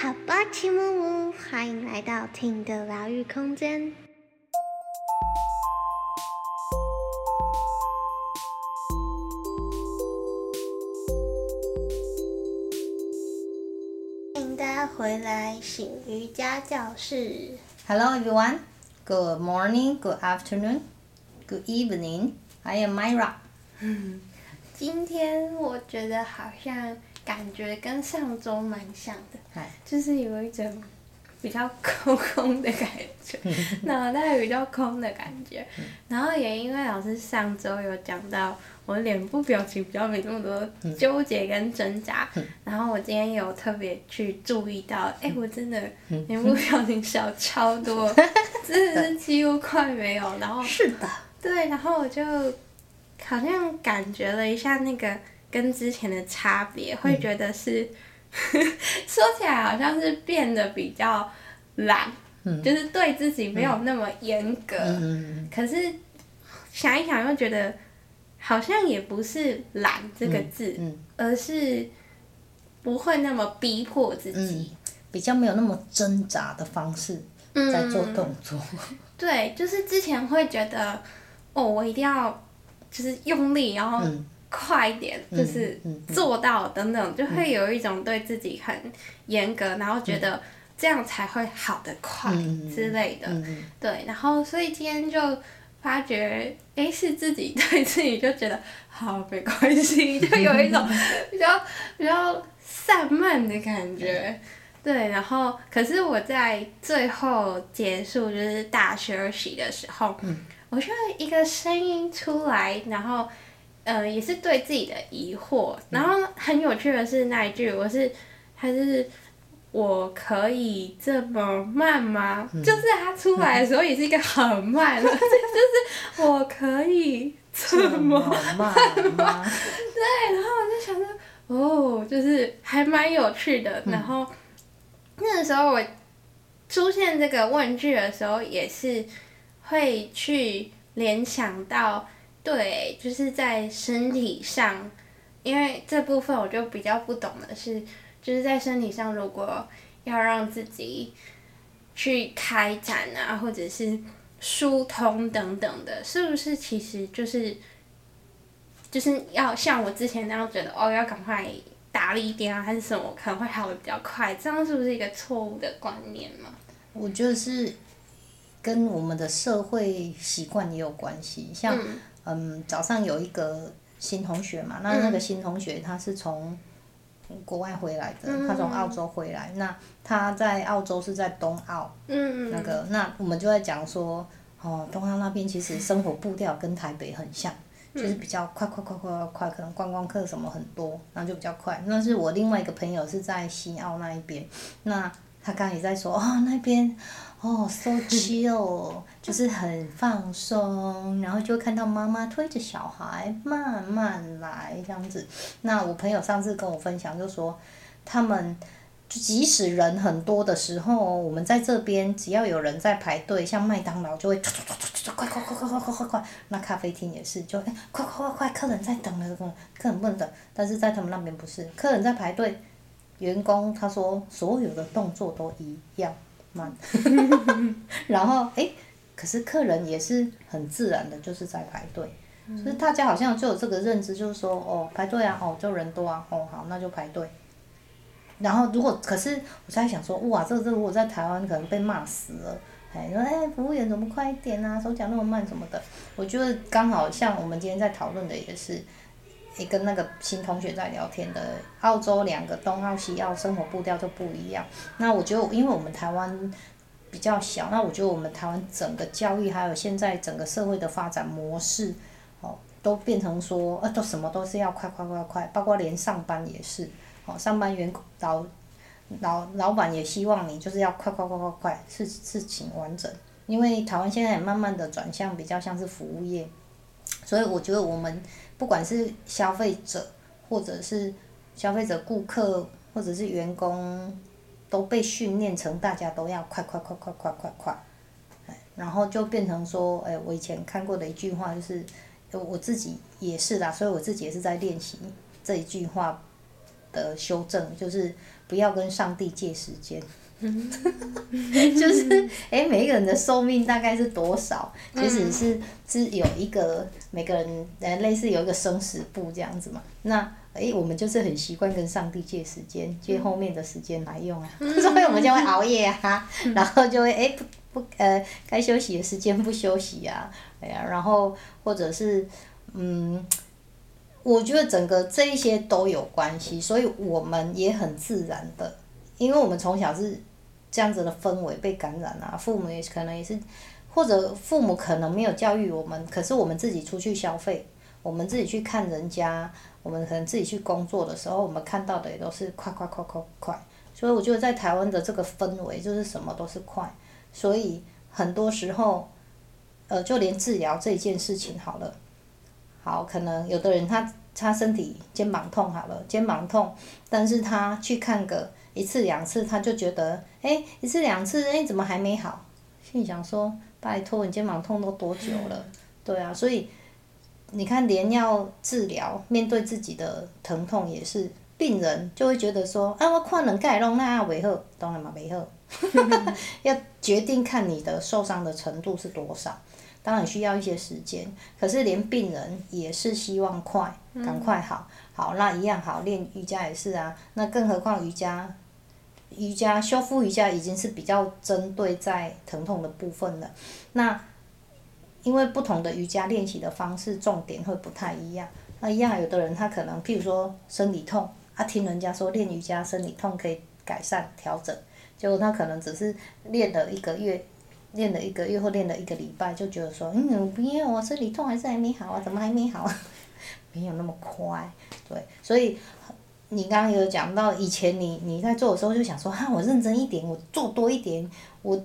好吧，齐木木，欢迎来到听的疗愈空间。欢迎大家回来醒瑜伽教室。Hello everyone. Good morning, good afternoon, good evening. I am Myra. 今天我觉得好像感觉跟上周蛮像的，就是有一种比较空空的感觉，脑袋比较空的感觉。然后也因为老师上周有讲到我脸部表情比较没那么多纠结跟挣扎，然后我今天有特别去注意到，哎、我真的脸部表情小超多，真的是几乎快没有。然后是的，对，然后我就好像感觉了一下那个跟之前的差别，会觉得是、说起来好像是变得比较懒，就是对自己没有那么严格。嗯，可是想一想又觉得好像也不是懒这个字，嗯而是不会那么逼迫自己。比较没有那么挣扎的方式嗯在做动作。对，就是之前会觉得，哦，我一定要就是用力，然后嗯快一点，就是做到等等，就会有一种对自己很严格，然后觉得这样才会好的快嗯之类的。嗯对，然后所以今天就发觉，哎，是自己对自己就觉得好没关系，就有一种 比较比较散漫的感觉。对，然后可是我在最后结束就是大休息的时候，我就一个声音出来，然后呃也是对自己的疑惑，然后很有趣的是那一句，我是还是我可以这么慢吗？就是他出来的时候也是一个很慢的，就是我可以这么慢吗？对，然后我就想说，哦，就是还蛮有趣的。然后那个时候我出现这个问句的时候，也是会去联想到，对，就是在身体上，因为这部分我就比较不懂的是，就是在身体上，如果要让自己去开展啊，或者是疏通等等的，是不是其实就是就是要像我之前那样觉得哦，要赶快打理一点啊，还是什么，可能会好的比较快，这样是不是一个错误的观念嘛？我觉得是跟我们的社会习惯也有关系。像嗯早上有一个新同学嘛，那那个新同学他是从国外回来的，他从澳洲回来，那他在澳洲是在东澳。嗯那个，那我们就在讲说，哦，东澳那边其实生活步调跟台北很像，就是比较快快快快快快，可能观光客什么很多，然后就比较快。那是我另外一个朋友是在西澳那一边，那他刚刚也在说，哦，那边。哦，so chill，就是很放松，然后就会看到妈妈推着小孩慢慢来这样子。那我朋友上次跟我分享，就说他们就即使人很多的时候，我们在这边只要有人在排队，像麦当劳就会快快快快快快快快，那咖啡厅也是，就哎快快快快，客人在等了，客人不能等，但是在他们那边不是，客人在排队，员工他说所有的动作都一样慢，然后哎，可是客人也是很自然的，就是在排队。就是大家好像就有这个认知，就是说，哦，排队啊，哦，就人多啊，哦，好，那就排队。然后如果可是我在想说，哇，这这如果在台湾可能被骂死了，哎，说哎，服务员怎么快一点啊，手脚那么慢什么的。我觉得刚好像我们今天在讨论的也是，你跟那个新同学在聊天的，澳洲两个东澳西澳生活步调就不一样。那我觉得，因为我们台湾比较小，那我觉得我们台湾整个教育还有现在整个社会的发展模式，哦，都变成说，呃，都什么都是要快快快快，包括连上班也是，哦，上班员老老老板也希望你就是要快快快快快，事事情完整。因为台湾现在也慢慢的转向比较像是服务业，所以我觉得我们不管是消费者，或者是消费者、顾客，或者是员工，都被训练成大家都要快快快快快快快，哎然后就变成说，哎，我以前看过的一句话就是，我我自己也是啦，所以我自己也是在练习这一句话，的修正，就是不要跟上帝借时间。就是哎，每一个人的寿命大概是多少？其实是是有一个每个人呃类似有一个生死簿这样子嘛。那哎，我们就是很习惯跟上帝借时间，借后面的时间来用啊，所以我们就会熬夜啊，然后就会哎不不呃该休息的时间不休息啊，哎呀，然后或者是嗯，我觉得整个这一些都有关系，所以我们也很自然的，因为我们从小是。这样子的氛围被感染啊，父母也可能也是，或者父母可能没有教育我们，可是我们自己出去消费，我们自己去看人家，我们可能自己去工作的时候，我们看到的也都是快快快快快，所以我觉得在台湾的这个氛围就是什么都是快，所以很多时候，呃，就连治疗这件事情好了，好，可能有的人他他身体肩膀痛好了，肩膀痛，但是他去看个。一次两次他就觉得，哎，一次两次，哎，怎么还没好？心里想说，拜托，你肩膀痛都多久了？对啊，所以你看，连要治疗，面对自己的疼痛也是，病人就会觉得说，啊，我看能盖弄那为好，当然嘛为好，要决定看你的受伤的程度是多少，当然需要一些时间。可是连病人也是希望快，赶快好，好那一样好练瑜伽也是啊，那更何况瑜伽。瑜伽修复瑜伽已经是比较针对在疼痛的部分了，那因为不同的瑜伽练习的方式重点会不太一样，那一样有的人他可能譬如说生理痛，啊听人家说练瑜伽生理痛可以改善调整，结果他可能只是练了一个月，练了一个月或练了一个礼拜就觉得说，嗯不要啊生理痛还是还没好啊怎么还没好啊，没有那么快，对，所以。你刚刚有讲到以前你你在做的时候就想说哈我认真一点我做多一点我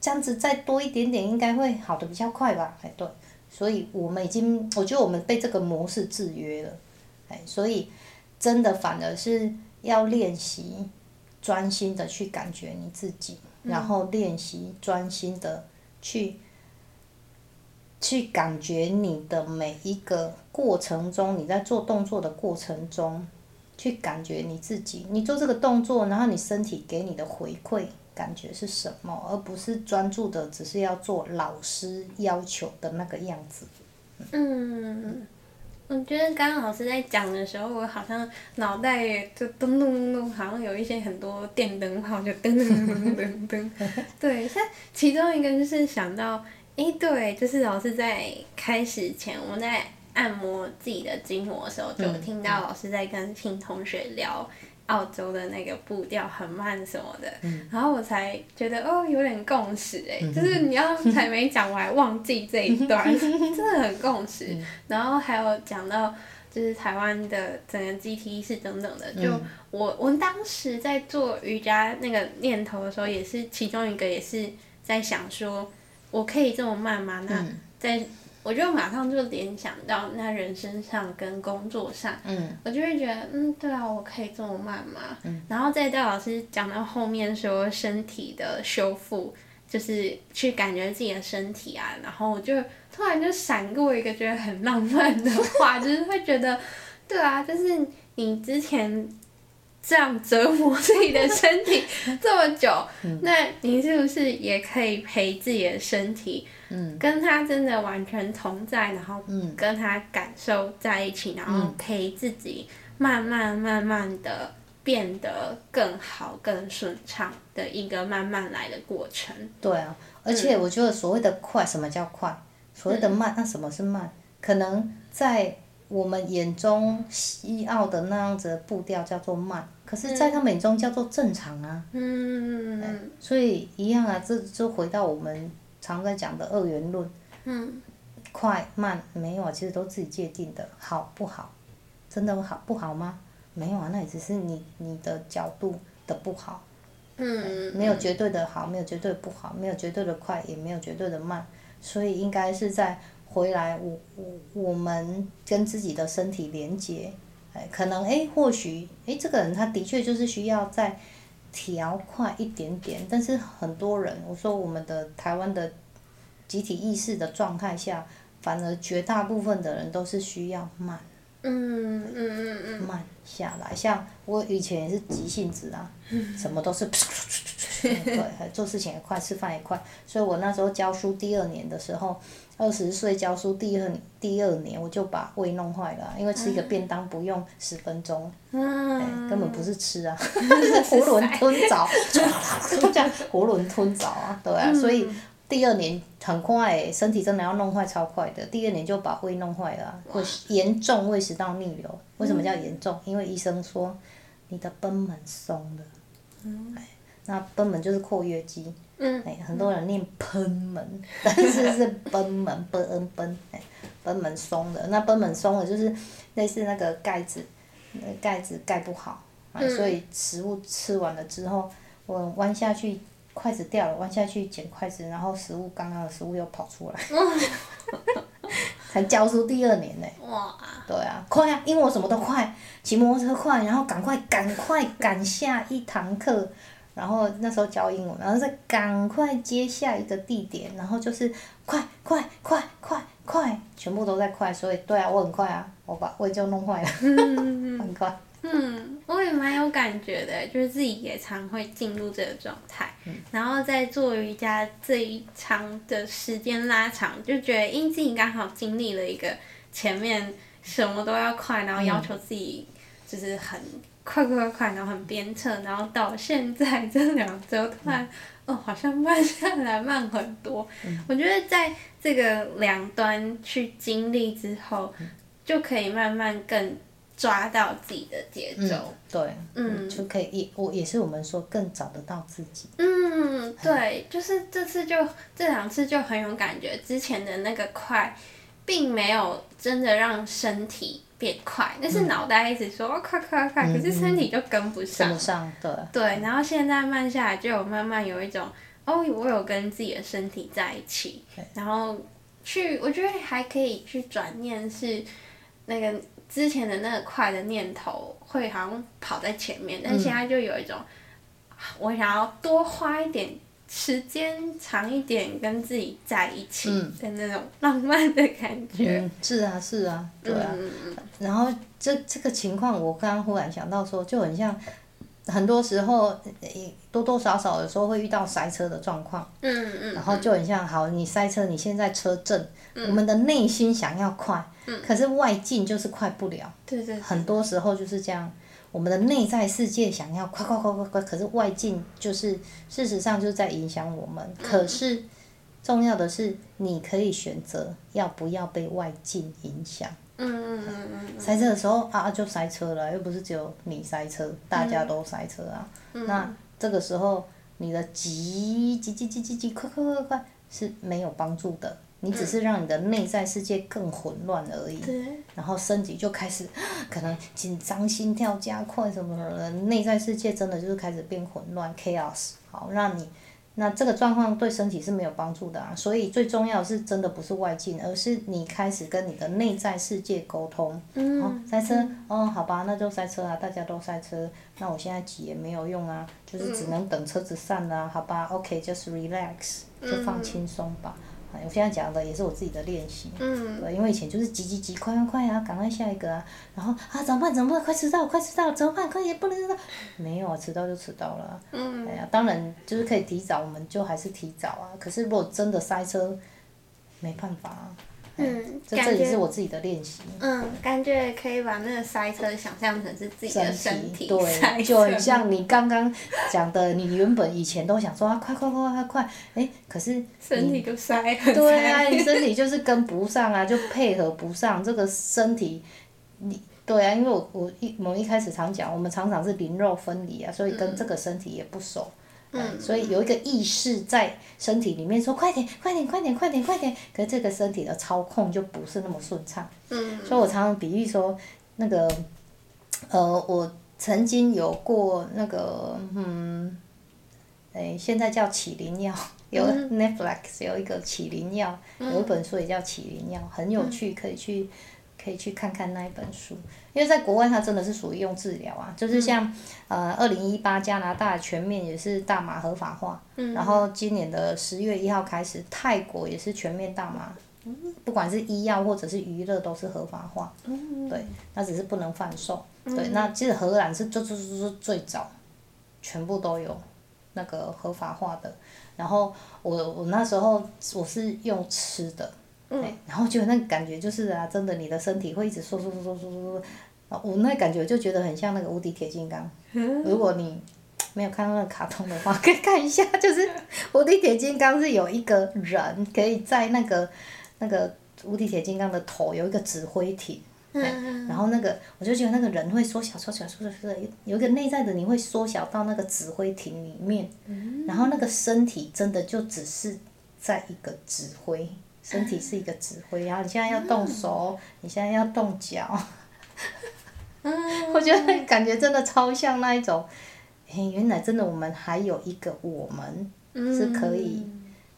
这样子再多一点点应该会好的比较快吧哎对，所以我们已经我觉得我们被这个模式制约了，哎所以真的反而是要练习专心的去感觉你自己，然后练习专心的去去感觉你的每一个过程中你在做动作的过程中。去感觉你自己，你做这个动作，然后你身体给你的回馈感觉是什么，而不是专注的只是要做老师要求的那个样子。嗯，我觉得刚刚老师在讲的时候，我好像脑袋就咚咚咚咚，好像有一些很多电灯泡就噔噔噔噔噔噔。对，像其中一个就是想到，诶，对，就是老师在开始前，我在。按摩自己的筋膜的时候，就听到老师在跟新同学聊澳洲的那个步调很慢什么的，然后我才觉得哦有点共识哎，就是你要才没讲我还忘记这一段，真的很共识。然后还有讲到就是台湾的整个集体意识等等的，就我我当时在做瑜伽那个念头的时候，也是其中一个也是在想说，我可以这么慢吗？那在。我就马上就联想到那人身上跟工作上，我就会觉得，嗯，对啊，我可以这么慢吗？然后再到老师讲到后面说身体的修复，就是去感觉自己的身体啊，然后我就突然就闪过一个觉得很浪漫的话，就是会觉得，对啊，就是你之前。这样折磨自己的身体 这么久，那你是不是也可以陪自己的身体，嗯跟他真的完全同在，然后跟他感受在一起，然后陪自己慢慢慢慢的变得更好、更顺畅的一个慢慢来的过程。对啊，而且我觉得所谓的快，什么叫快？所谓的慢，那什么是慢？可能在我们眼中西澳的那样子的步调叫做慢。可是，在他们眼中叫做正常啊。嗯。所以一样啊，这就回到我们常在讲的二元论。嗯。快慢没有啊，其实都自己界定的，好不好？真的好不好吗？没有啊，那也只是你你的角度的不好。嗯。没有绝对的好，没有绝对不好，没有绝对的快，也没有绝对的慢。所以应该是在回来，我我我们跟自己的身体连接。哎可能哎，或许哎，这个人他的确就是需要再调快一点点，但是很多人，我说我们的台湾的集体意识的状态下，反而绝大部分的人都是需要慢，嗯嗯嗯嗯。慢下来，像我以前也是急性子啊，什么都是，对，做事情也快，吃饭也快，所以我那时候教书第二年的时候，二十岁教书第二第二年我就把胃弄坏了，因为吃一个便当不用十分钟，嗯。根本不是吃啊，是囫囵吞枣，就这样囫囵吞枣啊，对啊，所以第二年很快，身体真的要弄坏超快的，第二年就把胃弄坏了，会严重胃食道逆流。为什么叫严重？因为医生说你的贲门松了。嗯。那贲门就是括约肌。嗯。哎，很多人念喷门，但是是贲门，b n 贲，哎，贲门松的。那贲门松的就是类似那个盖子，那盖子盖不好，啊所以食物吃完了之后，我弯下去。筷子掉了，弯下去捡筷子，然后食物刚刚的食物又跑出来，才教书第二年呢。哇！对啊，快啊，因为我什么都快，骑摩托车快，然后赶快赶快赶下一堂课，然后那时候教英文，然后再赶快接下一个地点，然后就是快快快快快，全部都在快，所以对啊，我很快啊，我把胃就弄坏了，很快。嗯，我也蛮有感觉的，就是自己也常会进入这个状态，然后在做瑜伽这一长的时间拉长，就觉得因自己刚好经历了一个前面什么都要快，然后要求自己就是很快快快快，然后很鞭策，然后到现在这两周突然哦好像慢下来慢很多，我觉得在这个两端去经历之后，就可以慢慢更。抓到自己的节奏，对，嗯，就可以也我也是我们说更找得到自己。嗯，对，就是这次就这两次就很有感觉，之前的那个快，并没有真的让身体变快，但是脑袋一直说快快快，可是身体就跟不上。跟不上，对。对，然后现在慢下来，就有慢慢有一种哦，我有跟自己的身体在一起，然后去，我觉得还可以去转念是那个。之前的那个快的念头会好像跑在前面，但现在就有一种，我想要多花一点时间，长一点跟自己在一起的那种浪漫的感觉。嗯，是啊，是啊，对啊。然后这这个情况，我刚刚忽然想到说，就很像，很多时候多多少少有时候会遇到塞车的状况。嗯嗯。然后就很像，好，你塞车，你现在车震，我们的内心想要快。可是外境就是快不了，对对，很多时候就是这样。我们的内在世界想要快快快快快，可是外境就是事实上就是在影响我们。可是重要的是，你可以选择要不要被外境影响。嗯嗯嗯嗯。塞车的时候啊，就塞车了，又不是只有你塞车，大家都塞车啊。那这个时候，你的急急急急急急快快快快是没有帮助的。你只是让你的内在世界更混乱而已，然后身体就开始可能紧张、心跳加快什么的，内在世界真的就是开始变混乱 （chaos）。好，让你那这个状况对身体是没有帮助的啊。所以最重要的是真的不是外境，而是你开始跟你的内在世界沟通。嗯。塞车哦，好吧，那就塞车啊，大家都塞车，那我现在挤也没有用啊，就是只能等车子散了，好吧？OK，just relax，就放轻松吧。我现在讲的也是我自己的练习，对，因为以前就是急急急，快快快啊，赶快下一个啊，然后啊怎么办怎么办，快迟到快迟到，怎么办快也不能迟到，没有啊，迟到就迟到了，哎呀，当然就是可以提早，我们就还是提早啊，可是如果真的塞车，没办法啊。嗯，这这也是我自己的练习。嗯，感觉可以把那个塞车想象成是自己的身体对，就很像你刚刚讲的，你原本以前都想说啊，快快快快快，哎，可是身体就塞对啊，你身体就是跟不上啊，就配合不上这个身体，你对啊，因为我我一我们一开始常讲，我们常常是灵肉分离啊，所以跟这个身体也不熟。嗯，所以有一个意识在身体里面说快点快点快点快点快点，可是这个身体的操控就不是那么顺畅。嗯，所以我常常比喻说，那个，呃，我曾经有过那个，嗯，哎，现在叫起灵药，有 Netflix 有一个起灵药，有一本书也叫起灵药，很有趣，可以去。可以去看看那一本书，因为在国外它真的是属于用治疗啊，就是像呃二零一八加拿大全面也是大麻合法化，然后今年的十月一号开始泰国也是全面大麻不管是医药或者是娱乐都是合法化，嗯对，那只是不能贩售。对，那其实荷兰是最最最最最早，全部都有那个合法化的。然后我我那时候我是用吃的，对，然后觉得那个感觉就是啊，真的你的身体会一直缩缩缩缩缩缩，啊我那感觉就觉得很像那个无敌铁金刚。如果你没有看到那个卡通的话，可以看一下，就是无敌铁金刚是有一个人可以在那个那个无敌铁金刚的头有一个指挥艇。然后那个，我就觉得那个人会缩小、缩小、缩小、缩小，有有一个内在的你会缩小到那个指挥艇里面，然后那个身体真的就只是在一个指挥，身体是一个指挥，然后你现在要动手，你现在要动脚，我觉得感觉真的超像那一种，嘿，原来真的我们还有一个我们是可以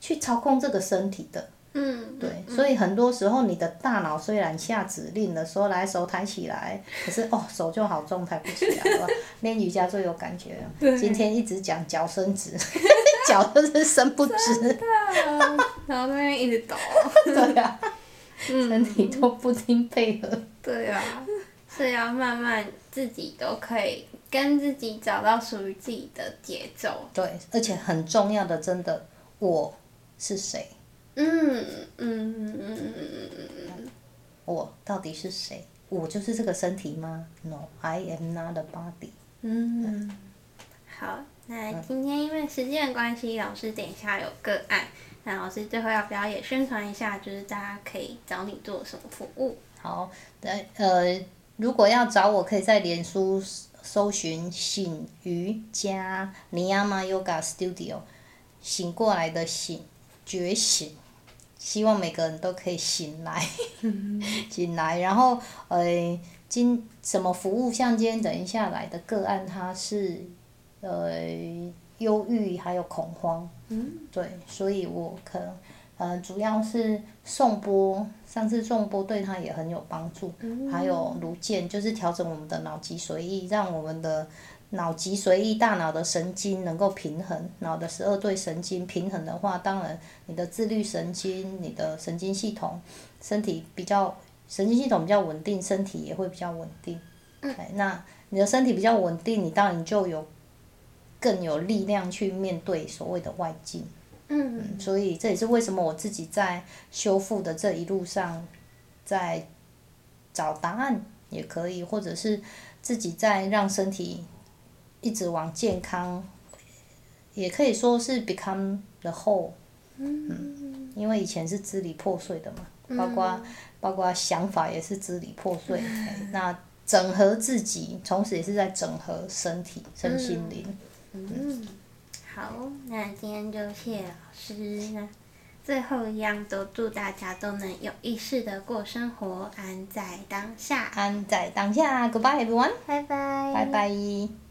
去操控这个身体的。嗯，对，所以很多时候你的大脑虽然下指令的说来手抬起来，可是哦手就好重抬不起来了。练瑜伽最有感觉了。今天一直讲脚伸直，脚就是伸不直。然后那边一直抖。对啊，身体都不听配合。对啊，是要慢慢自己都可以跟自己找到属于自己的节奏。对，而且很重要的，真的，我是谁？嗯嗯嗯嗯嗯嗯我到底是谁？我就是这个身体吗？No，I am not a body。嗯，好，那今天因为时间的关系，老师等一下有个案，那老师最后要不要也宣传一下，就是大家可以找你做什么服务？好，呃呃，如果要找我，可以在脸书搜寻“醒瑜伽尼亚玛 Yoga Studio”，醒过来的醒，觉醒。希望每个人都可以醒来，醒来。然后，呃，今什么服务？像今天等一下来的个案，它是，呃，忧郁还有恐慌。嗯对，所以我可能，呃，主要是颂钵，上次颂钵对他也很有帮助。嗯还有颅健，就是调整我们的脑脊髓液，让我们的。脑脊髓液、大脑的神经能够平衡，脑的十二对神经平衡的话，当然你的自律神经、你的神经系统、身体比较神经系统比较稳定，身体也会比较稳定。哎，那你的身体比较稳定，你当然就有更有力量去面对所谓的外境。嗯，所以这也是为什么我自己在修复的这一路上，在找答案也可以，或者是自己在让身体。一直往健康，也可以说是 become the whole，嗯，因为以前是支离破碎的嘛，包括包括想法也是支离破碎，那整合自己，同时也是在整合身体、身心灵。嗯，好，那今天就谢老师，那最后一样都祝大家都能有意识的过生活，安在当下，安在当下，Goodbye everyone，拜拜，拜拜。